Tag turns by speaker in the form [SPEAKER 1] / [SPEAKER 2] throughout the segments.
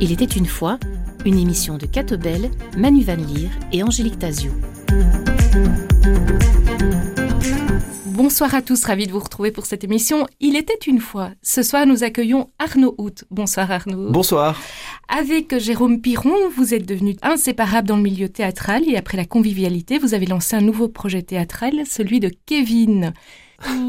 [SPEAKER 1] Il était une fois une émission de Catobel, Manu Van Leer et Angélique Tazio. Bonsoir à tous, ravi de vous retrouver pour cette émission. Il était une fois. Ce soir, nous accueillons Arnaud Hout. Bonsoir Arnaud.
[SPEAKER 2] Bonsoir.
[SPEAKER 1] Avec Jérôme Piron, vous êtes devenu inséparable dans le milieu théâtral et après la convivialité, vous avez lancé un nouveau projet théâtral, celui de Kevin.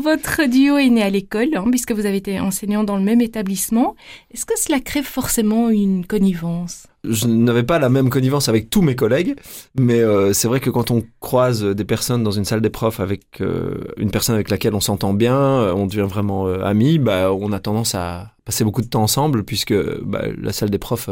[SPEAKER 1] Votre duo est né à l'école, hein, puisque vous avez été enseignant dans le même établissement. Est-ce que cela crée forcément une connivence?
[SPEAKER 2] Je n'avais pas la même connivence avec tous mes collègues, mais euh, c'est vrai que quand on croise des personnes dans une salle des profs avec euh, une personne avec laquelle on s'entend bien, euh, on devient vraiment amis, bah, on a tendance à passer beaucoup de temps ensemble puisque bah, la salle des profs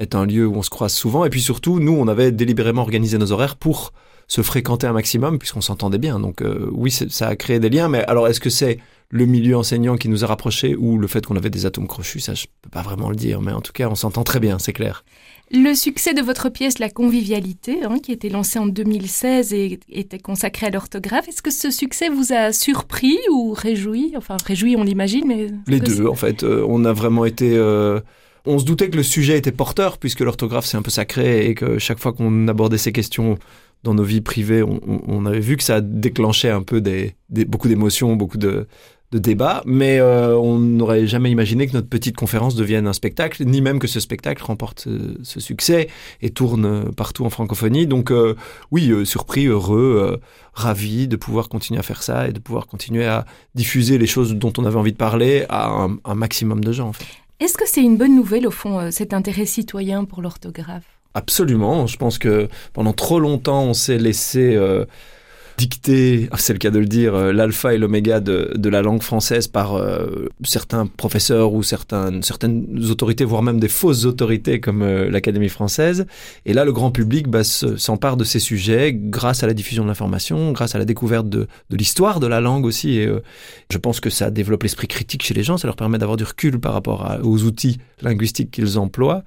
[SPEAKER 2] est un lieu où on se croise souvent. Et puis surtout, nous, on avait délibérément organisé nos horaires pour se fréquenter un maximum puisqu'on s'entendait bien. Donc euh, oui, ça a créé des liens. Mais alors, est-ce que c'est le milieu enseignant qui nous a rapprochés ou le fait qu'on avait des atomes crochus? Ça, je peux pas vraiment le dire. Mais en tout cas, on s'entend très bien, c'est clair.
[SPEAKER 1] Le succès de votre pièce La Convivialité, hein, qui était lancée en 2016 et était consacrée à l'orthographe, est-ce que ce succès vous a surpris ou réjoui? Enfin, réjoui, on l'imagine, mais...
[SPEAKER 2] Les deux, en fait. Euh, on a vraiment été... Euh, on se doutait que le sujet était porteur, puisque l'orthographe, c'est un peu sacré, et que chaque fois qu'on abordait ces questions dans nos vies privées, on, avait vu que ça déclenchait un peu beaucoup d'émotions, beaucoup de, débats, mais euh, on n'aurait jamais imaginé que notre petite conférence devienne un spectacle, ni même que ce spectacle remporte ce, succès et tourne partout en francophonie. Donc euh, oui, euh, surpris, heureux, ravi de pouvoir continuer à faire ça et de pouvoir continuer à diffuser les choses dont on avait envie de parler à un, un maximum de gens. En fait.
[SPEAKER 1] Est-ce que c'est une bonne nouvelle au fond, cet intérêt citoyen pour l'orthographe?
[SPEAKER 2] Absolument. Je pense que pendant trop longtemps, on s'est laissé euh, dicter, c'est le cas de le dire, euh, l'alpha et l'oméga de, la langue française par euh, certains professeurs ou certaines, autorités, voire même des fausses autorités comme euh, l'Académie française. Et là, le grand public bah, s'empare de ces sujets grâce à la diffusion de l'information, grâce à la découverte de, de l'histoire de la langue aussi. Et je pense que ça développe l'esprit critique chez les gens, ça leur permet d'avoir du recul par rapport aux outils linguistiques qu'ils emploient.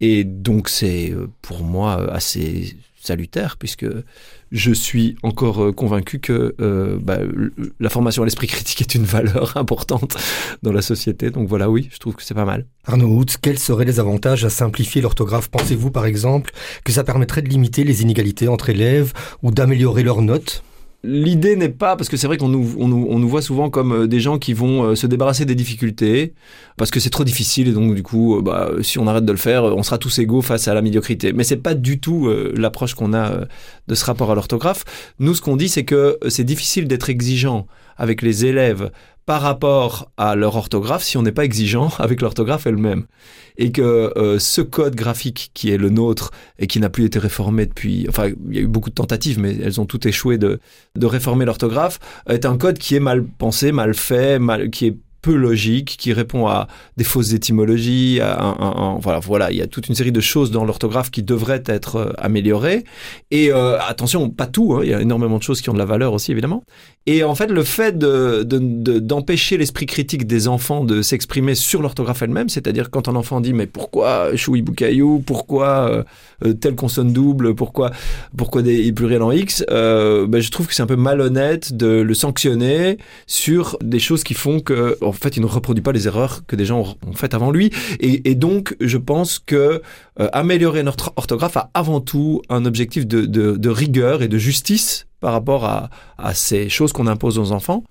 [SPEAKER 2] Et donc c'est pour moi assez salutaire, puisque je suis encore euh, convaincu que euh, bah, la formation à l'esprit critique est une valeur importante dans la société. Donc voilà, oui, je trouve que c'est pas mal.
[SPEAKER 3] Arnaud Hout, quels seraient les avantages à simplifier l'orthographe? Pensez-vous par exemple que ça permettrait de limiter les inégalités entre élèves ou d'améliorer leurs notes?
[SPEAKER 2] L'idée n'est pas, parce que c'est vrai qu'on nous, on nous, voit souvent comme euh, des gens qui vont euh, se débarrasser des difficultés, parce que c'est trop difficile, et donc du coup, euh, bah, si on arrête de le faire, on sera tous égaux face à la médiocrité. Mais c'est pas du tout l'approche qu'on a de ce rapport à l'orthographe. Nous, ce qu'on dit, c'est que c'est difficile d'être exigeant avec les élèves par rapport à leur orthographe si on n'est pas exigeant avec l'orthographe elle-même. Et que euh, ce code graphique qui est le nôtre et qui n'a plus été réformé depuis, enfin, il y a eu beaucoup de tentatives, mais elles ont toutes échoué de, de réformer l'orthographe, est un code qui est mal pensé, mal fait, mal, qui est peu logique, qui répond à des fausses étymologies. À voilà, voilà, il y a toute une série de choses dans l'orthographe qui devraient être euh, améliorées. Et euh, attention, pas tout. Hein, il y a énormément de choses qui ont de la valeur aussi, évidemment. Et en fait, le fait d'empêcher de, l'esprit critique des enfants de s'exprimer sur l'orthographe elle-même, c'est-à-dire quand un enfant dit mais pourquoi choui boucaillou, pourquoi euh, euh, telle consonne double, pourquoi pourquoi des pluriels en x, euh, ben, je trouve que c'est un peu malhonnête de le sanctionner sur des choses qui font que fait il ne reproduit pas les erreurs que des gens ont faites avant lui. Et, donc je pense que euh, améliorer notre orthographe a avant tout un objectif de, rigueur et de justice par rapport à, à ces choses qu'on impose aux enfants.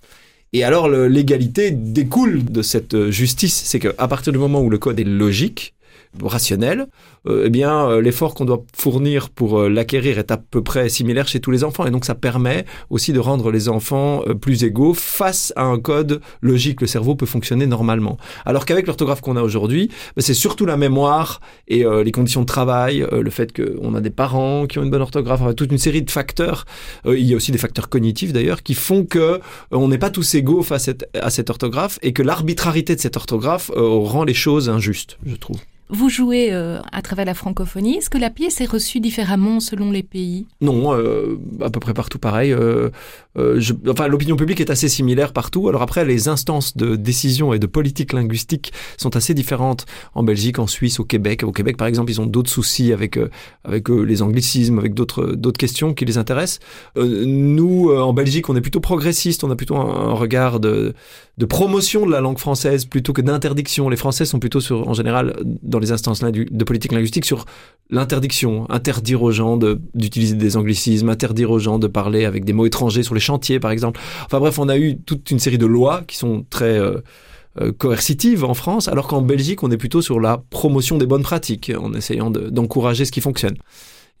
[SPEAKER 2] Et alors l'égalité découle de cette justice, c'est qu'à partir du moment où le code est logique, rationnel, euh, eh bien euh, l'effort qu'on doit fournir pour euh, l'acquérir est à peu près similaire chez tous les enfants. Et donc ça permet aussi de rendre les enfants plus égaux face à un code logique. Le cerveau peut fonctionner normalement. Alors qu'avec l'orthographe qu'on a aujourd'hui ben, c'est surtout la mémoire et les conditions de travail le fait qu'on a des parents qui ont une bonne orthographe toute une série de facteurs. Il y a aussi des facteurs cognitifs d'ailleurs qui font que on n'est pas tous égaux face à cette orthographe et que l'arbitrarité de cette orthographe rend les choses injustes je trouve
[SPEAKER 1] Vous jouez euh, à travers la francophonie. Est-ce que la pièce est reçue différemment selon les pays?
[SPEAKER 2] Non, euh, à peu près partout pareil. Euh, enfin, l'opinion publique est assez similaire partout. Alors après, les instances de décision et de politique linguistique sont assez différentes en Belgique, en Suisse, au Québec. Au Québec, par exemple, ils ont d'autres soucis avec avec les anglicismes, avec d'autres d'autres questions qui les intéressent. nous, en Belgique, on est plutôt progressiste. On a plutôt un, regard de, promotion de la langue française plutôt que d'interdiction. Les Français sont plutôt en général, dans les instances de politique linguistique sur l'interdiction, interdire aux gens d'utiliser des anglicismes, interdire aux gens de parler avec des mots étrangers sur les chantiers, par exemple. Enfin bref, on a eu toute une série de lois qui sont très euh, euh, coercitives en France, alors qu'en Belgique, on est plutôt sur la promotion des bonnes pratiques, en essayant d'encourager ce qui fonctionne.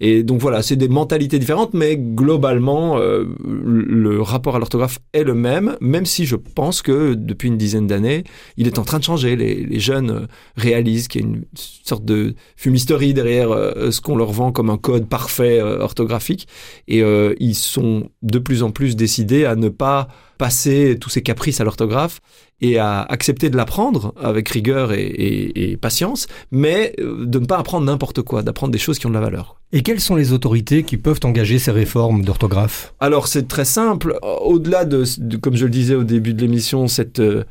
[SPEAKER 2] Et donc voilà, c'est des mentalités différentes, mais globalement, euh, le rapport à l'orthographe est le même, même si je pense que depuis une dizaine d'années, il est en train de changer. Les, jeunes euh, réalisent qu'il y a une sorte de fumisterie derrière euh, ce qu'on leur vend comme un code parfait orthographique, et ils sont de plus en plus décidés à ne pas passer tous ces caprices à l'orthographe et à accepter de l'apprendre avec rigueur et, patience, mais euh, de ne pas apprendre n'importe quoi, d'apprendre des choses qui ont de la valeur.
[SPEAKER 3] Et quelles sont les autorités qui peuvent engager ces réformes d'orthographe?
[SPEAKER 2] Alors c'est très simple. Au-delà de, comme je le disais au début de l'émission, cette euh,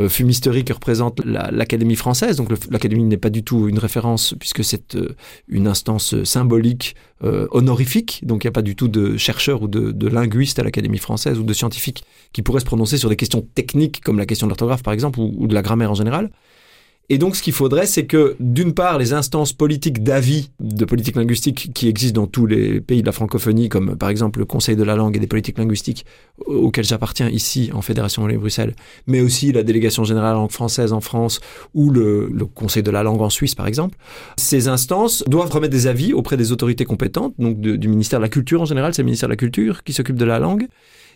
[SPEAKER 2] euh, fumisterie que représente l'Académie française. Donc l'Académie n'est pas du tout une référence puisque c'est euh, une instance symbolique honorifique. Donc il n'y a pas du tout de chercheurs ou de, de linguistes à l'Académie française ou de scientifiques qui pourraient se prononcer sur des questions techniques comme la question de l'orthographe par exemple ou de la grammaire en général. Et donc, ce qu'il faudrait, c'est que, d'une part, les instances politiques d'avis de politique linguistique qui existent dans tous les pays de la francophonie, comme par exemple le Conseil de la langue et des politiques linguistiques auquel j'appartiens ici en Fédération Wallonie-Bruxelles, mais aussi la délégation générale langue française en France ou le, Conseil de la langue en Suisse, par exemple, ces instances doivent remettre des avis auprès des autorités compétentes, donc du ministère de la Culture en général, c'est le ministère de la Culture qui s'occupe de la langue,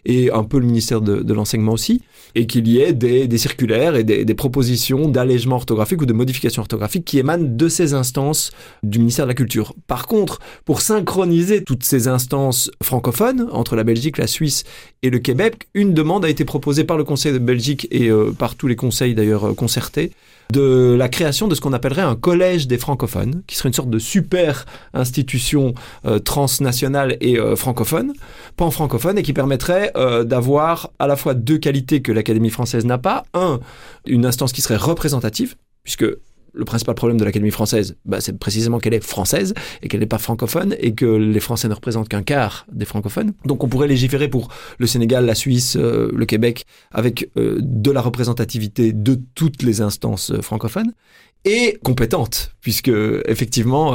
[SPEAKER 2] et un peu le ministère de, l'enseignement aussi, et qu'il y ait des, circulaires et des, propositions d'allègement orthographique ou de modification orthographique qui émanent de ces instances du ministère de la Culture. Par contre, pour synchroniser toutes ces instances francophones entre la Belgique, la Suisse et le Québec, une demande a été proposée par le Conseil de Belgique et euh, par tous les conseils d'ailleurs euh, concertés de la création de ce qu'on appellerait un collège des francophones, qui serait une sorte de super institution euh, transnationale et euh, francophone, pan-francophone, et qui permettrait euh, d'avoir à la fois deux qualités que l'Académie française n'a pas. Un, une instance qui serait représentative, puisque le principal problème de l'Académie française, bah, c'est précisément qu'elle est française et qu'elle n'est pas francophone et que les Français ne représentent qu'un quart des francophones. Donc on pourrait légiférer pour le Sénégal, la Suisse, euh, le Québec avec euh, de la représentativité de toutes les instances euh, francophones et compétente, puisque effectivement,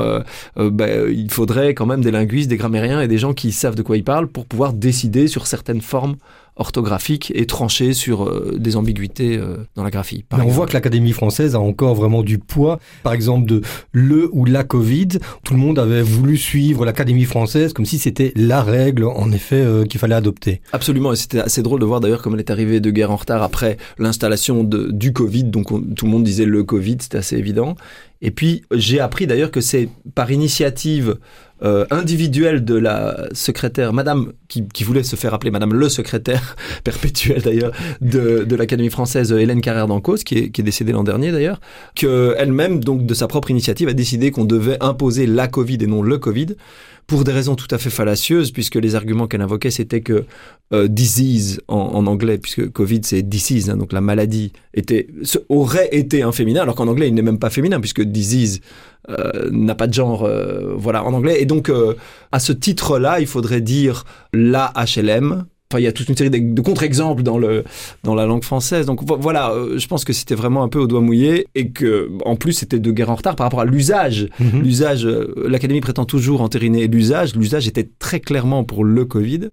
[SPEAKER 2] bah, il faudrait quand même des linguistes, des grammairiens et des gens qui savent de quoi ils parlent pour pouvoir décider sur certaines formes orthographique et tranché sur euh, des ambiguïtés euh, dans la graphie.
[SPEAKER 3] on voit que l'Académie française a encore vraiment du poids. Par exemple, de le ou la Covid, tout le monde avait voulu suivre l'Académie française comme si c'était la règle, en effet, euh, qu'il fallait adopter.
[SPEAKER 2] Absolument, et c'était assez drôle de voir d'ailleurs comme elle est arrivée de guerre en retard après l'installation du Covid. Donc tout le monde disait le Covid, c'était assez évident. Et puis j'ai appris d'ailleurs que c'est par initiative euh, individuelle de la secrétaire, Madame, qui, qui, voulait se faire appeler Madame le secrétaire perpétuel d'ailleurs de, de l'Académie française, Hélène Carrère d'Ancos, qui est, qui est décédée l'an dernier d'ailleurs, qu'elle-même, donc de sa propre initiative, a décidé qu'on devait imposer la Covid et non le Covid pour des raisons tout à fait fallacieuses, puisque les arguments qu'elle invoquait, c'était que euh, disease en, anglais, puisque Covid c'est disease, hein, donc la maladie était, aurait été un féminin, alors qu'en anglais il n'est même pas féminin, puisque disease euh, n'a pas de genre, euh, voilà, en anglais. Et donc, à ce titre-là, il faudrait dire la HLM, Enfin, il y a toute une série de, contre-exemples dans le dans la langue française. Donc voilà, euh, je pense que c'était vraiment un peu au doigt mouillé et que en plus c'était de guerre en retard par rapport à l'usage. Mhm. L'usage, euh, l'académie prétend toujours entériner l'usage. L'usage était très clairement pour le Covid.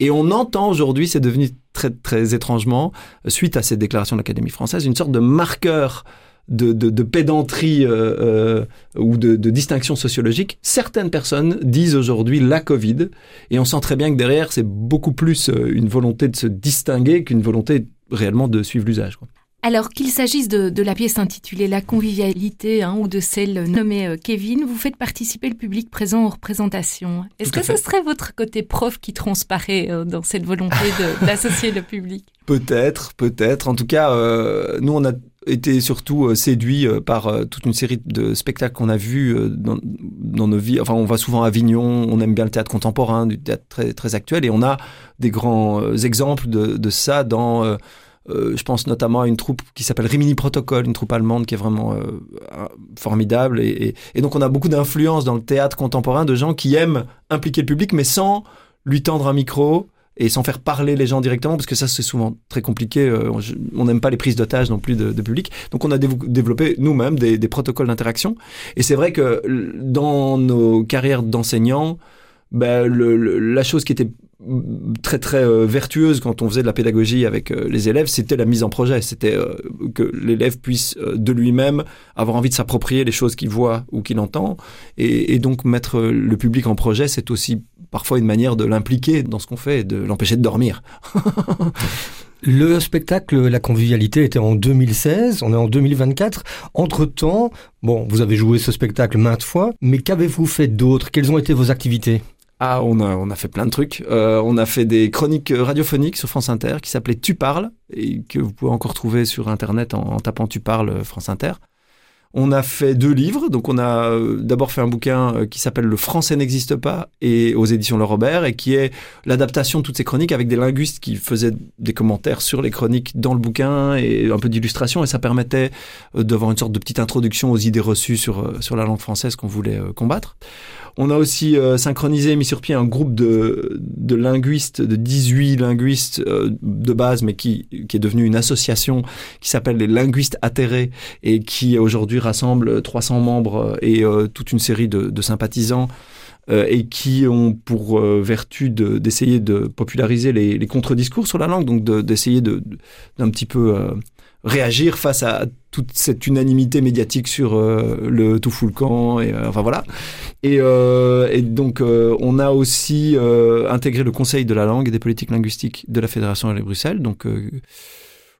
[SPEAKER 2] Et on entend aujourd'hui, c'est devenu très très étrangement, suite à cette déclaration de l'Académie française, une sorte de marqueur de, pédanterie euh, euh, ou de, distinction sociologique, certaines personnes disent aujourd'hui la Covid, et on sent très bien que derrière, c'est beaucoup plus euh, une volonté de se distinguer qu'une volonté réellement de suivre l'usage.
[SPEAKER 1] Alors qu'il s'agisse de, la pièce intitulée La convivialité hein, ou de celle nommée euh, Kevin, vous faites participer le public présent aux représentations. Est-ce que ce serait votre côté prof qui transparaît euh, dans cette volonté d'associer le public?
[SPEAKER 2] Peut-être, peut-être. En tout cas, euh, nous, on a été surtout séduits par toute une série de spectacles qu'on a vus dans, nos vies. Enfin, on va souvent à Avignon, on aime bien le théâtre contemporain, du théâtre très, très actuel, et on a des grands exemples de, de ça dans euh, je pense notamment à une troupe qui s'appelle Rimini Protocol, une troupe allemande qui est vraiment euh, formidable. Et, donc on a beaucoup d'influence dans le théâtre contemporain de gens qui aiment impliquer le public, mais sans lui tendre un micro et sans faire parler les gens directement, parce que ça c'est souvent très compliqué. Euh, on n'aime pas les prises d'otages non plus de, public. Donc on a développé nous-mêmes des, des protocoles d'interaction. Et c'est vrai que dans nos carrières d'enseignants, ben, la chose qui était très très euh, vertueuse quand on faisait de la pédagogie avec euh, les élèves, c'était la mise en projet. C'était euh, que l'élève puisse de lui-même avoir envie de s'approprier les choses qu'il voit ou qu'il entend. Et, donc mettre le public en projet, c'est aussi parfois une manière de l'impliquer dans ce qu'on fait et de l'empêcher de dormir.
[SPEAKER 3] Le spectacle La convivialité était en 2016, on est en 2024. Entre-temps, bon, vous avez joué ce spectacle maintes fois, mais qu'avez-vous fait d'autre? Quelles ont été vos activités?
[SPEAKER 2] Ah, on a, on a fait plein de trucs. Euh, on a fait des chroniques radiophoniques sur France Inter qui s'appelaient Tu parles et que vous pouvez encore trouver sur Internet en, tapant Tu parles euh, France Inter. On a fait deux livres. Donc, on a euh, d'abord fait un bouquin qui s'appelle Le français n'existe pas et aux éditions Le Robert et qui est l'adaptation de toutes ces chroniques avec des linguistes qui faisaient des commentaires sur les chroniques dans le bouquin et un peu d'illustration. Et ça permettait d'avoir une sorte de petite introduction aux idées reçues sur, sur la langue française qu'on voulait combattre. On a aussi euh, synchronisé mis sur pied un groupe de, de linguistes, de 18 linguistes euh, de base, mais qui, qui est devenu une association qui s'appelle les linguistes atterrés et qui aujourd'hui rassemble 300 membres et euh, toute une série de, de sympathisants. et qui ont pour vertu d'essayer de, populariser les, les contre-discours sur la langue, donc d'essayer de, d'un petit peu réagir face à toute cette unanimité médiatique sur euh, le tout fout le camp et euh, enfin voilà. Et, euh, et donc on a aussi intégré le conseil de la langue et des politiques linguistiques de la fédération à Bruxelles donc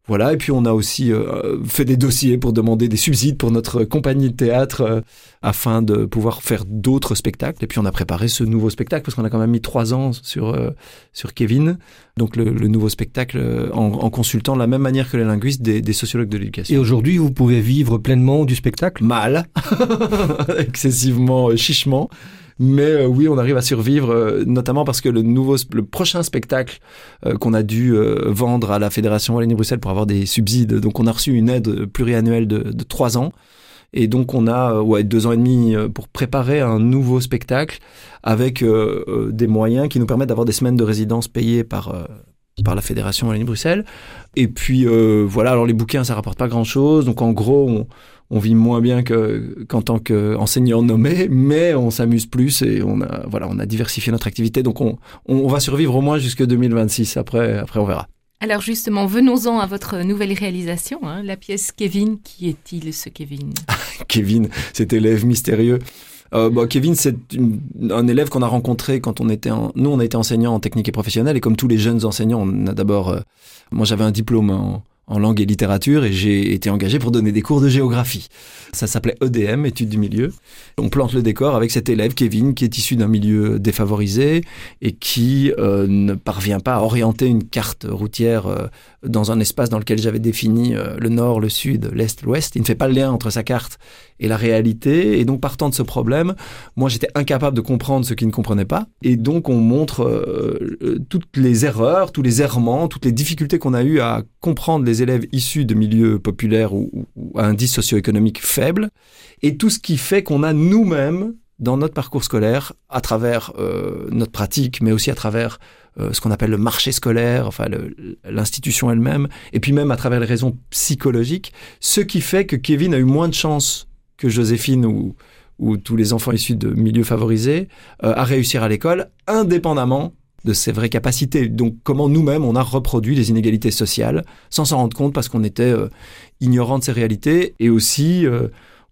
[SPEAKER 2] voilà, et puis on a aussi euh, fait des dossiers pour demander des subsides pour notre compagnie de théâtre euh, afin de pouvoir faire d'autres spectacles. Et puis on a préparé ce nouveau spectacle parce qu'on a quand même mis trois ans sur euh, sur Kevin, donc le, nouveau spectacle en, en, consultant la même manière que les linguistes des, des sociologues de l'éducation.
[SPEAKER 3] Et aujourd'hui, vous pouvez vivre pleinement du spectacle?
[SPEAKER 2] Mal, excessivement chichement. Mais euh, oui, on arrive à survivre, euh, notamment parce que le nouveau, le prochain spectacle euh, qu'on a dû vendre à la Fédération Wallonie-Bruxelles pour avoir des subsides, donc on a reçu une aide pluriannuelle de, de trois ans. Et donc on a ouais, deux ans et demi pour préparer un nouveau spectacle avec des moyens qui nous permettent d'avoir des semaines de résidence payées par par la fédération Wallonie-Bruxelles. Et puis voilà, alors les bouquins ça rapporte pas grand chose. Donc en gros on, on vit moins bien qu'en tant qu'enseignant nommé, mais on s'amuse plus et on a, voilà, on a diversifié notre activité. Donc on, on va survivre au moins jusque 2026. Après, après on verra.
[SPEAKER 1] Alors justement, venons-en à votre nouvelle réalisation, hein, la pièce Kevin. Qui est-il ce Kevin?
[SPEAKER 2] Kevin, cet élève mystérieux. Euh, bah, Kevin, c'est un élève qu'on a rencontré quand on était en... Nous, on a été enseignants en technique et professionnelle, et comme tous les jeunes enseignants, on a d'abord... Euh, moi, j'avais un diplôme en, en langue et littérature et j'ai été engagé pour donner des cours de géographie. Ça s'appelait EDM, études du milieu. On plante le décor avec cet élève, Kevin, qui est issu d'un milieu défavorisé et qui euh, ne parvient pas à orienter une carte routière euh, dans un espace dans lequel j'avais défini euh, le nord, le sud, l'est, l'ouest. Il ne fait pas le lien entre sa carte et la réalité. Et donc, partant de ce problème, moi, j'étais incapable de comprendre ce qu'il ne comprenait pas. Et donc, on montre euh, toutes les erreurs, tous les errements, toutes les difficultés qu'on a eu à comprendre les élèves issus de milieux populaires ou, ou à indice socio-économique faible. Et tout ce qui fait qu'on a nous-mêmes, dans notre parcours scolaire, à travers euh, notre pratique, mais aussi à travers euh, ce qu'on appelle le marché scolaire, enfin l'institution elle-même, et puis même à travers les raisons psychologiques, ce qui fait que Kevin a eu moins de chance que Joséphine ou, ou tous les enfants issus de milieux favorisés euh, à réussir à l'école, indépendamment de ses vraies capacités. Donc comment nous-mêmes on a reproduit les inégalités sociales sans s'en rendre compte parce qu'on était euh, ignorant de ces réalités et aussi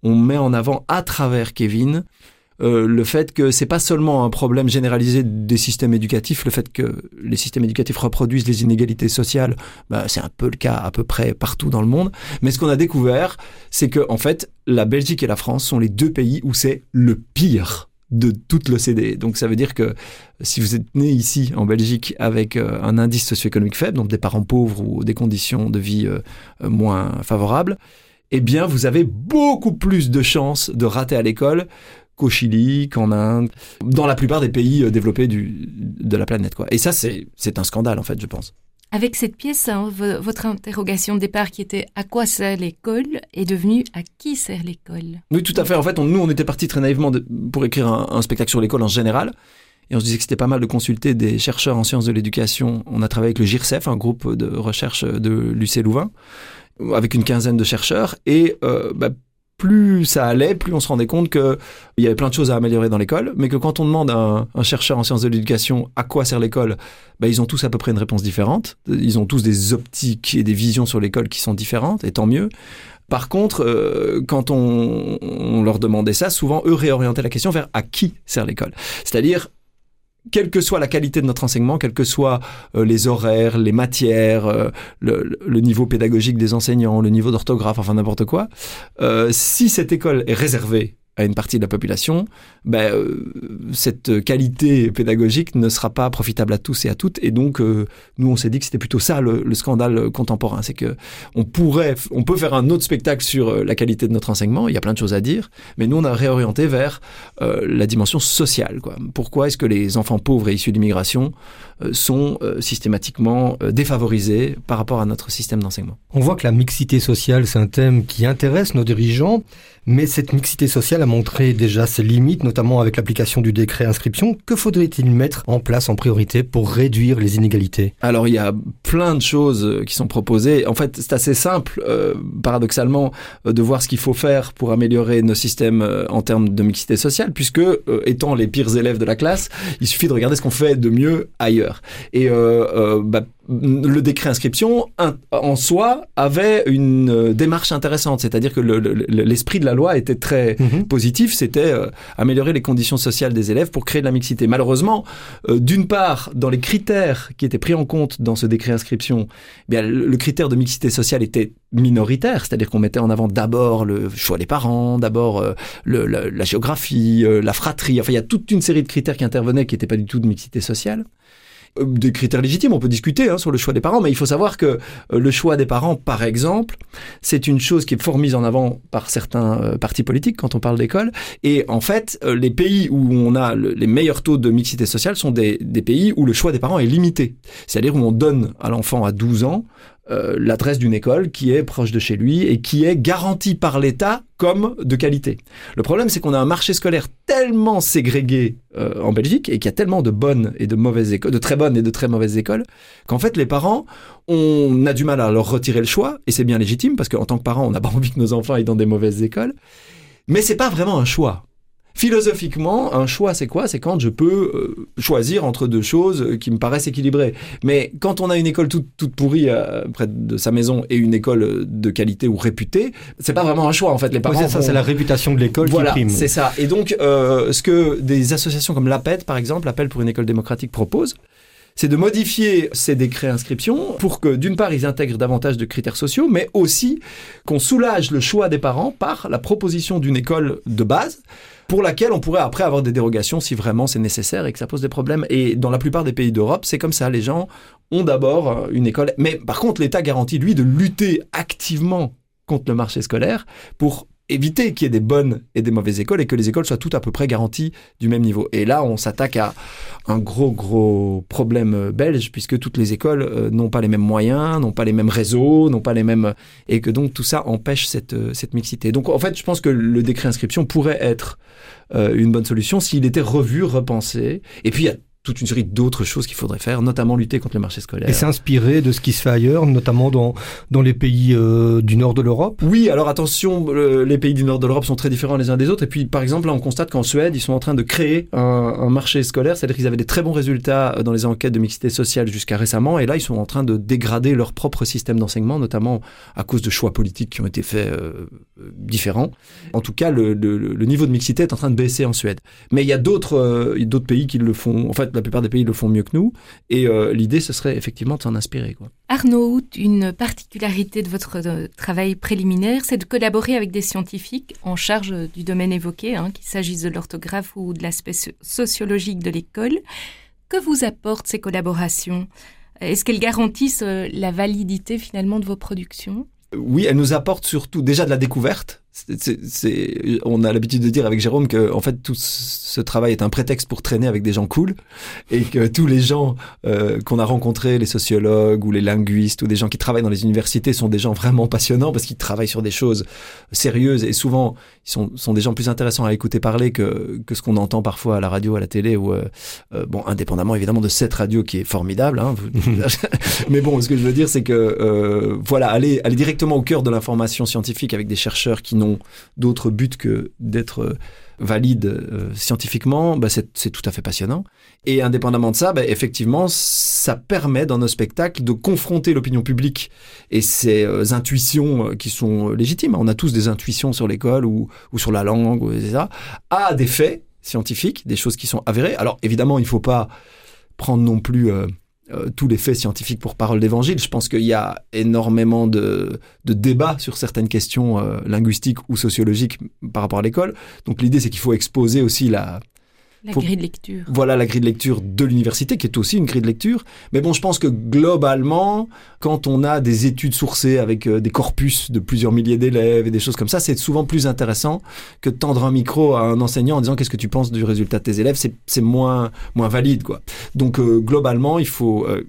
[SPEAKER 2] on met en avant à travers Kevin euh, le fait que c'est pas seulement un problème généralisé des systèmes éducatifs, le fait que les systèmes éducatifs reproduisent les inégalités sociales, bah, c'est un peu le cas à peu près partout dans le monde. Mais ce qu'on a découvert, c'est que en fait, la Belgique et la France sont les deux pays où c'est le pire de toute l'OCDE. Donc ça veut dire que si vous êtes né ici en Belgique avec euh, un indice socio-économique faible, donc des parents pauvres ou des conditions de vie euh, moins favorables, eh bien vous avez beaucoup plus de chances de rater à l'école qu'au Chili, qu'en Inde, dans la plupart des pays euh, développés du, de la planète. Quoi. Et ça, c'est un scandale, en fait, je pense.
[SPEAKER 1] Avec cette pièce, hein, votre interrogation de départ qui était à quoi sert l'école? est devenue à qui sert l'école?
[SPEAKER 2] Oui, tout à fait. En fait, nous, on était parti très naïvement pour écrire un, spectacle sur l'école en général. Et on se disait que c'était pas mal de consulter des chercheurs en sciences de l'éducation. On a travaillé avec le GIRCEF, un groupe de recherche de l'UC Louvain, avec une quinzaine de chercheurs. Et euh, bah, plus ça allait, plus on se rendait compte qu'il y avait plein de choses à améliorer dans l'école, mais que quand on demande à un, chercheur en sciences de l'éducation à quoi sert l'école, bah, ils ont tous à peu près une réponse différente. Ils ont tous des optiques et des visions sur l'école qui sont différentes, et tant mieux. Par contre, euh, quand on, on, leur demandait ça, souvent eux réorientaient la question vers à qui sert l'école. C'est-à-dire quelle que soit la qualité de notre enseignement, quels que soient euh, les horaires, les matières, euh, le, niveau pédagogique des enseignants, le niveau d'orthographe, enfin n'importe quoi, euh, si cette école est réservée à une partie de la population, ben, euh, cette qualité pédagogique ne sera pas profitable à tous et à toutes. Et donc, euh, nous, on s'est dit que c'était plutôt ça le, scandale contemporain, c'est que on pourrait, on peut faire un autre spectacle sur euh, la qualité de notre enseignement. Il y a plein de choses à dire, mais nous, on a réorienté vers la dimension sociale. Quoi. Pourquoi est-ce que les enfants pauvres et issus d'immigration sont systématiquement défavorisés par rapport à notre système d'enseignement?
[SPEAKER 3] On voit que la mixité sociale, c'est un thème qui intéresse nos dirigeants. Mais cette mixité sociale a montré déjà ses limites, notamment avec l'application du décret inscription. Que faudrait-il mettre en place en priorité pour réduire les inégalités?
[SPEAKER 2] Alors il y a plein de choses euh, qui sont proposées. En fait, c'est assez simple, euh, paradoxalement, euh, de voir ce qu'il faut faire pour améliorer nos systèmes en termes de mixité sociale, puisque étant les pires élèves de la classe, il suffit de regarder ce qu'on fait de mieux ailleurs. Et bah, le décret inscription en soi avait une euh, démarche intéressante, c'est-à-dire que l'esprit de la loi était très mhm. positif, c'était euh, améliorer les conditions sociales des élèves pour créer de la mixité. Malheureusement, euh, d'une part, dans les critères qui étaient pris en compte dans ce décret inscription, eh bien, le, critère de mixité sociale était minoritaire, c'est-à-dire qu'on mettait en avant d'abord le choix des parents, d'abord la, la, géographie, la fratrie, enfin il y a toute une série de critères qui intervenaient qui n'étaient pas du tout de mixité sociale. Euh, des critères légitimes, on peut discuter hein, sur le choix des parents, mais il faut savoir que euh, le choix des parents, par exemple, c'est une chose qui est fort mise en avant par certains euh, partis politiques quand on parle d'école. Et en fait, les pays où on a les meilleurs taux de mixité sociale sont des, des pays où le choix des parents est limité. C'est-à-dire où on donne à l'enfant à 12 ans euh, l'adresse d'une école qui est proche de chez lui et qui est garantie par l'État comme de qualité. Le problème, c'est qu'on a un marché scolaire tellement ségrégué euh, en Belgique et qu'il y a tellement de bonnes et de mauvaises écoles, de très bonnes et de très mauvaises écoles, qu'en fait, les parents, on a du mal à leur retirer le choix et c'est bien légitime parce qu'en tant que parents, on n'a pas envie que nos enfants aillent dans des mauvaises écoles. Mais c'est pas vraiment un choix. Philosophiquement, un choix, c'est quoi? C'est quand je peux euh, choisir entre deux choses qui me paraissent équilibrées. Mais quand on a une école toute, toute pourrie euh, près de sa maison et une école de qualité ou réputée, c'est pas vraiment un choix en fait. Les parents,
[SPEAKER 3] ça, c'est la réputation de l'école
[SPEAKER 2] voilà,
[SPEAKER 3] qui prime.
[SPEAKER 2] c'est ça. Et donc, euh, ce que des associations comme l'APED, par exemple, Appel pour une école démocratique, proposent, c'est de modifier ces décrets inscription pour que d'une part ils intègrent davantage de critères sociaux, mais aussi qu'on soulage le choix des parents par la proposition d'une école de base pour laquelle on pourrait après avoir des dérogations si vraiment c'est nécessaire et que ça pose des problèmes. Et dans la plupart des pays d'Europe, c'est comme ça. Les gens ont d'abord euh, une école. Mais par contre, l'État garantit, lui, de lutter activement contre le marché scolaire pour éviter qu'il y ait des bonnes et des mauvaises écoles et que les écoles soient toutes à peu près garanties du même niveau. Et là, on s'attaque à un gros, gros problème euh, belge puisque toutes les écoles euh, n'ont pas les mêmes moyens, n'ont pas les mêmes réseaux, n'ont pas les mêmes... et que donc tout ça empêche cette, euh, cette mixité. Donc en fait, je pense que le décret inscription pourrait être une bonne solution s'il était revu, repensé. Et puis il y a toute une série d'autres choses qu'il faudrait faire, notamment lutter contre le marché scolaire.
[SPEAKER 3] Et s'inspirer de ce qui se fait ailleurs, notamment dans, dans les pays euh, du nord de l'Europe?
[SPEAKER 2] Oui, alors attention, les pays du nord de l'Europe sont très différents les uns des autres. Et puis, par exemple, là, on constate qu'en Suède, ils sont en train de créer un, un marché scolaire, c'est-à-dire qu'ils avaient des très bons résultats euh, dans les enquêtes de mixité sociale jusqu'à récemment, et là, ils sont en train de dégrader leur propre système d'enseignement, notamment à cause de choix politiques qui ont été faits euh, différents. En tout cas, le, le, le, niveau de mixité est en train de baisser en Suède. Mais il y a d'autres euh, d'autres pays qui le font. En fait, la plupart des pays le font mieux que nous. Et euh, l'idée, ce serait effectivement de s'en inspirer. Quoi.
[SPEAKER 1] Arnaud, une particularité de votre euh, travail préliminaire, c'est de collaborer avec des scientifiques en charge du domaine évoqué, hein, qu'il s'agisse de l'orthographe ou de l'aspect sociologique de l'école. Que vous apportent ces collaborations? Est-ce qu'elles garantissent euh, la validité finalement de vos productions?
[SPEAKER 2] Oui, elles nous apportent surtout déjà de la découverte c'est, on a l'habitude de dire avec Jérôme que en fait tout ce travail est un prétexte pour traîner avec des gens cool et que tous les gens euh, qu'on a rencontrés, les sociologues ou les linguistes ou des gens qui travaillent dans les universités sont des gens vraiment passionnants parce qu'ils travaillent sur des choses sérieuses et souvent ils sont, sont des gens plus intéressants à écouter parler que, que ce qu'on entend parfois à la radio, à la télé ou euh, euh, bon indépendamment évidemment de cette radio qui est formidable. Hein, mais bon, ce que je veux dire c'est que euh, voilà aller aller directement au cœur de l'information scientifique avec des chercheurs qui n'ont d'autre but que d'être euh, valide euh, scientifiquement, bah c'est tout à fait passionnant. Et indépendamment de ça, bah, effectivement, ça permet dans nos spectacles de confronter l'opinion publique et ses euh, intuitions qui sont légitimes. On a tous des intuitions sur l'école ou, ou, sur la langue, etc., à des faits scientifiques, des choses qui sont avérées. Alors évidemment, il ne faut pas prendre non plus euh, tous les faits scientifiques pour parole d'évangile. Je pense qu'il y a énormément de, de débats sur certaines questions euh, linguistiques ou sociologiques par rapport à l'école. Donc l'idée, c'est qu'il faut exposer aussi la,
[SPEAKER 1] la grille de lecture.
[SPEAKER 2] Voilà la grille de lecture de l'université, qui est aussi une grille de lecture. Mais bon, je pense que globalement, quand on a des études sourcées avec euh, des corpus de plusieurs milliers d'élèves et des choses comme ça, c'est souvent plus intéressant que de tendre un micro à un enseignant en disant qu'est-ce que tu penses du résultat de tes élèves? C'est moins, moins valide, quoi. Donc, euh, globalement, il faut... Euh,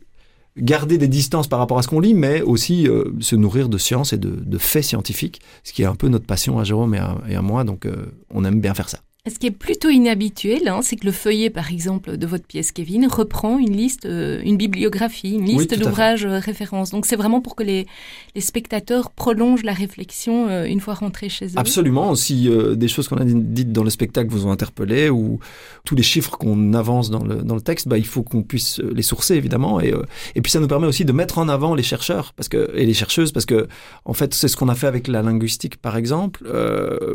[SPEAKER 2] garder des distances par rapport à ce qu'on lit, mais aussi se nourrir de sciences et de, de, faits scientifiques, ce qui est un peu notre passion à Jérôme et à, et à moi, donc on aime bien faire ça.
[SPEAKER 1] Ce qui est plutôt inhabituel, hein, c'est que le feuillet, par exemple, de votre pièce, Kevin, reprend une liste, euh, une bibliographie, une liste d'ouvrages euh, références. Donc c'est vraiment pour que les, les, spectateurs prolongent la réflexion euh, une fois rentrés chez eux.
[SPEAKER 2] Absolument. Si des choses qu'on a dites dans le spectacle vous ont interpellé ou tous les chiffres qu'on avance dans le, dans le texte, bah, il faut qu'on puisse les sourcer, évidemment. Et, et puis ça nous permet aussi de mettre en avant les chercheurs parce que, et les chercheuses, parce que, en fait, c'est ce qu'on a fait avec la linguistique, par exemple.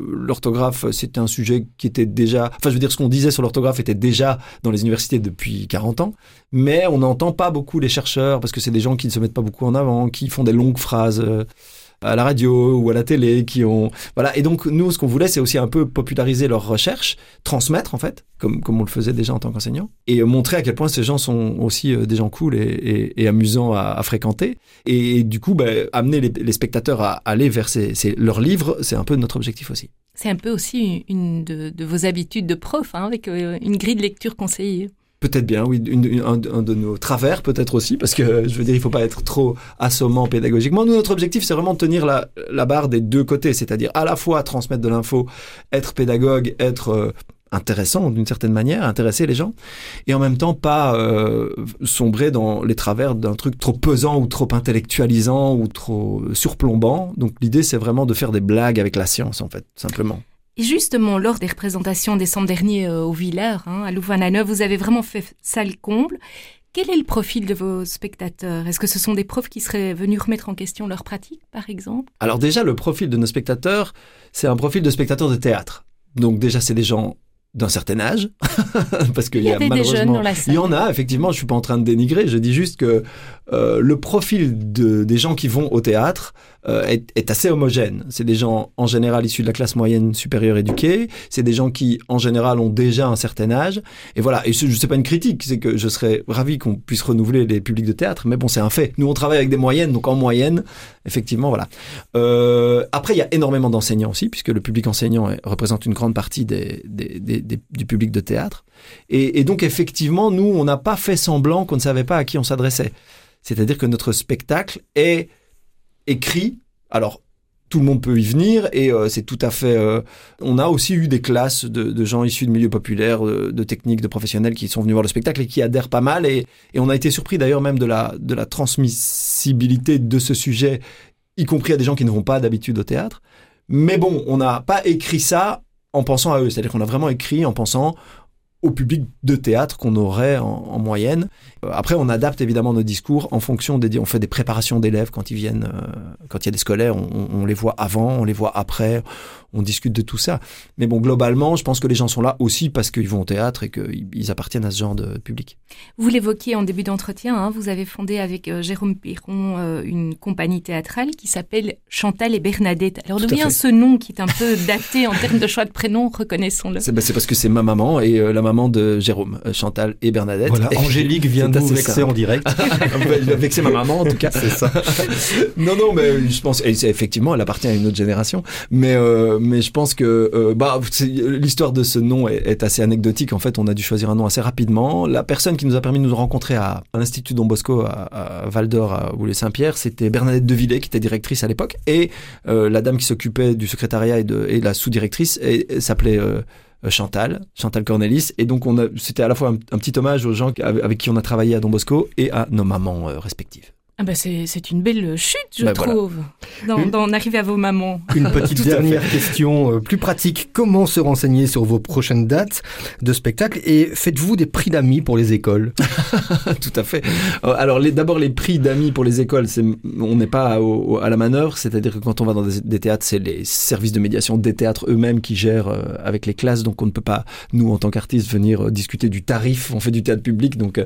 [SPEAKER 2] L'orthographe, c'était un sujet qui était déjà, enfin je veux dire ce qu'on disait sur l'orthographe était déjà dans les universités depuis 40 ans, mais on n'entend pas beaucoup les chercheurs parce que c'est des gens qui ne se mettent pas beaucoup en avant, qui font des longues phrases euh, à la radio ou à la télé qui ont voilà. Et donc nous ce qu'on voulait c'est aussi un peu populariser leurs recherches transmettre en fait comme comme on le faisait déjà en tant qu'enseignant et montrer à quel point ces gens sont aussi euh, des gens cool et, amusants à, fréquenter. Et, du coup bah, amener les, spectateurs à aller vers ces, leurs livres c'est un peu notre objectif aussi.
[SPEAKER 1] C'est un peu aussi une de, de vos habitudes de prof hein, avec euh, une grille de lecture conseillée
[SPEAKER 2] Peut-être bien, oui, un, de nos travers peut-être aussi, parce que je veux dire, il faut pas être trop assommant pédagogiquement. Nous, notre objectif, c'est vraiment de tenir la, la barre des deux côtés, c'est-à-dire à la fois transmettre de l'info, être pédagogue, être euh, intéressant d'une certaine manière, intéresser les gens, et en même temps pas euh, sombrer dans les travers d'un truc trop pesant ou trop intellectualisant ou trop surplombant. Donc l'idée, c'est vraiment de faire des blagues avec la science, en fait, simplement.
[SPEAKER 1] Et justement, lors des représentations en décembre dernier euh, au Villars, hein, à Louvain-la-Neuve, vous avez vraiment fait salle comble. Quel est le profil de vos spectateurs? Est-ce que ce sont des profs qui seraient venus remettre en question leur pratique, par exemple?
[SPEAKER 2] Alors déjà, le profil de nos spectateurs, c'est un profil de spectateurs de théâtre. Donc déjà, c'est des gens d'un certain âge, parce qu'il y, y, a malheureusement, des jeunes dans la salle. il y en a effectivement. Je suis pas en train de dénigrer. Je dis juste que euh, le profil de, des gens qui vont au théâtre est, est, assez homogène. C'est des gens en général issus de la classe moyenne supérieure éduquée. C'est des gens qui en général ont déjà un certain âge. Et voilà. Et je, je sais pas une critique, c'est que je serais ravi qu'on puisse renouveler les publics de théâtre. Mais bon, c'est un fait. Nous, on travaille avec des moyennes, donc en moyenne, effectivement, voilà. Euh, après, il y a énormément d'enseignants aussi, puisque le public enseignant représente une grande partie des, des, des, du public de théâtre. Et donc, effectivement, nous, on n'a pas fait semblant qu'on ne savait pas à qui on s'adressait. C'est-à-dire que notre spectacle est écrit, alors tout le monde peut y venir et euh, c'est tout à fait. euh, on a aussi eu des classes de, de gens issus de milieux populaires, de, de techniques, de professionnels qui sont venus voir le spectacle et qui adhèrent pas mal. Et, et on a été surpris d'ailleurs même de la, de la transmissibilité de ce sujet, y compris à des gens qui ne vont pas d'habitude au théâtre. Mais bon, on n'a pas écrit ça en pensant à eux. C'est-à-dire qu'on a vraiment écrit en pensant au public de théâtre qu'on aurait en, en moyenne. Euh, Après, on adapte évidemment nos discours en fonction des. On fait des préparations d'élèves quand ils viennent, euh, quand il y a des scolaires, on les voit avant, on les voit après, on discute de tout ça. Mais bon, globalement, je pense que les gens sont là aussi parce qu'ils vont au théâtre et qu'ils ils appartiennent à ce genre de public.
[SPEAKER 1] Vous l'évoquiez en début d'entretien, hein, vous avez fondé avec euh, Jérôme Piron euh, une compagnie théâtrale qui s'appelle Chantal et Bernadette. Alors d'où vient ce nom qui est un peu daté en termes de choix de prénom, reconnaissons-le
[SPEAKER 2] C'est bah, parce que c'est ma maman et euh, la maman de Jérôme, euh, Chantal et Bernadette.
[SPEAKER 3] Voilà,
[SPEAKER 2] Et-
[SPEAKER 3] Angélique vient de
[SPEAKER 2] assez
[SPEAKER 3] vexer en direct.
[SPEAKER 2] Va vexer ma maman en tout cas.
[SPEAKER 3] C'est ça.
[SPEAKER 2] non, non, mais je pense, et effectivement, elle appartient à une autre génération. Mais, euh, mais je pense que euh, bah, l'histoire de ce nom est, assez anecdotique. En fait, on a dû choisir un nom assez rapidement. La personne qui nous a permis de nous rencontrer à, l'Institut Don Bosco à, Val d'Or, à Boulay-Saint-Pierre, c'était Bernadette Devillé, qui était directrice à l'époque. Et euh, la dame qui s'occupait du secrétariat et, de, la sous-directrice s'appelait. euh, Chantal, Chantal Cornelis, et donc c'était à la fois un, un petit hommage aux gens avec, qui on a travaillé à Don Bosco et à nos mamans euh, respectives.
[SPEAKER 1] Ah bah c'est c'est une belle chute, je
[SPEAKER 2] Bah, voilà.
[SPEAKER 1] trouve, d'en
[SPEAKER 3] Une-
[SPEAKER 1] d'en arriver à vos mamans.
[SPEAKER 3] Une petite dernière question euh, plus pratique. Comment se renseigner sur vos prochaines dates de spectacle et faites-vous des prix d'amis pour les écoles?
[SPEAKER 2] Tout à fait. Euh, Alors, les- d'abord, les prix d'amis pour les écoles, c'est, on n'est pas au- au- à la manœuvre, c'est-à-dire que quand on va dans des, des théâtres, c'est les services de médiation des théâtres eux-mêmes qui gèrent euh, avec les classes, donc on ne peut pas, nous, en tant qu'artistes, venir discuter du tarif. On fait du théâtre public, donc euh,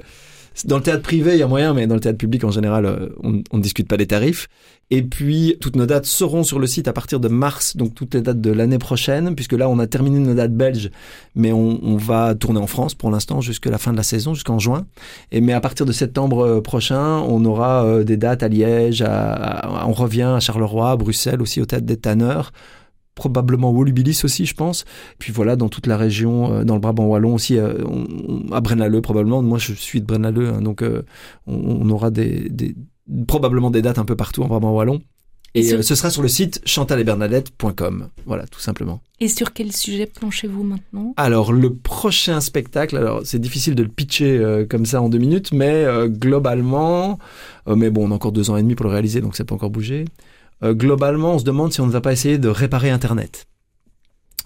[SPEAKER 2] dans le théâtre privé, il y a moyen, mais dans le théâtre public, en général, euh, on ne discute pas des tarifs. Et puis, toutes nos dates seront sur le site à partir de mars, donc toutes les dates de l'année prochaine, puisque là, on a terminé nos dates belges, mais on, va tourner en France pour l'instant jusqu'à la fin de la saison, jusqu'en juin. Et mais à partir de septembre euh, prochain, on aura euh, des dates à Liège, on revient à Charleroi, à Bruxelles aussi au théâtre des Tanneurs, probablement Wolubilis aussi, je pense. Puis voilà, dans toute la région, euh, dans le Brabant wallon aussi, euh, on- on- à Braine-l'Alleud probablement. Moi, je suis de Braine-l'Alleud, hein, donc euh, on, on aura des, des- probablement des dates un peu partout en Brabant wallon.
[SPEAKER 1] Et
[SPEAKER 2] Et
[SPEAKER 1] sur-
[SPEAKER 2] ce sera sur le site chantalebernadette.com. Voilà, tout simplement.
[SPEAKER 1] Et sur quel sujet planchez-vous maintenant?
[SPEAKER 2] Alors, le prochain spectacle, alors c'est difficile de le pitcher euh, comme ça en deux minutes, mais euh, globalement, euh, mais bon, on a encore deux ans et demi pour le réaliser, donc ça peut encore bouger. Euh, globalement, on se demande si on ne va pas essayer de réparer Internet.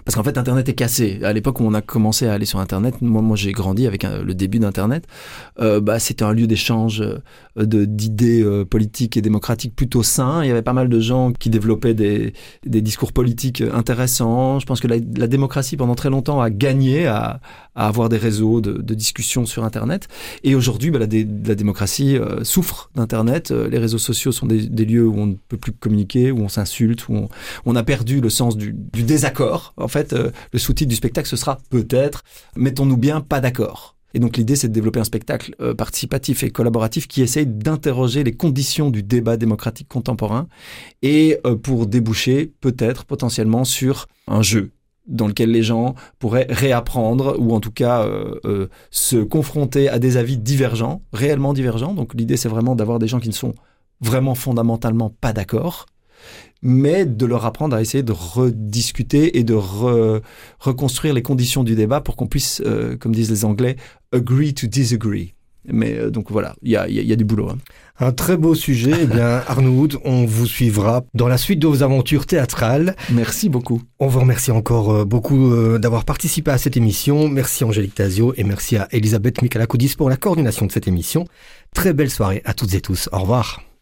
[SPEAKER 2] Parce qu'en fait, Internet est cassé. À l'époque où on a commencé à aller sur Internet, moi, moi j'ai grandi avec euh, le début d'Internet. Euh, bah, c'était un lieu d'échange euh, de d'idées euh, politiques et démocratiques plutôt sain. Il y avait pas mal de gens qui développaient des, des discours politiques intéressants. Je pense que la, démocratie, pendant très longtemps, a gagné à, à avoir des réseaux de, de discussion sur Internet. Et aujourd'hui, bah, la, dé- la démocratie souffre d'Internet. Les réseaux sociaux sont des, des lieux où on ne peut plus communiquer, où on s'insulte, où on, a perdu le sens du, désaccord. Fait, euh, le sous-titre du spectacle, ce sera peut-être, mettons-nous bien, pas d'accord. Et donc l'idée, c'est de développer un spectacle euh, participatif et collaboratif qui essaye d'interroger les conditions du débat démocratique contemporain et euh, pour déboucher peut-être potentiellement sur un jeu dans lequel les gens pourraient réapprendre ou en tout cas se confronter à des avis divergents, réellement divergents. Donc l'idée, c'est vraiment d'avoir des gens qui ne sont vraiment fondamentalement pas d'accord, mais de leur apprendre à essayer de rediscuter et de re- reconstruire les conditions du débat pour qu'on puisse, euh, comme disent les Anglais, agree to disagree. Mais euh, donc voilà, il y a, il y a- il y a du boulot. hein.
[SPEAKER 3] Un très beau sujet. Eh bien, Arnaud, on vous suivra dans la suite de vos aventures théâtrales.
[SPEAKER 2] Merci beaucoup.
[SPEAKER 3] On vous remercie encore euh, beaucoup d'avoir participé à cette émission. Merci Angélique Tazio et merci à Elisabeth Michalakoudis pour la coordination de cette émission. Très belle soirée à toutes et tous. Au revoir.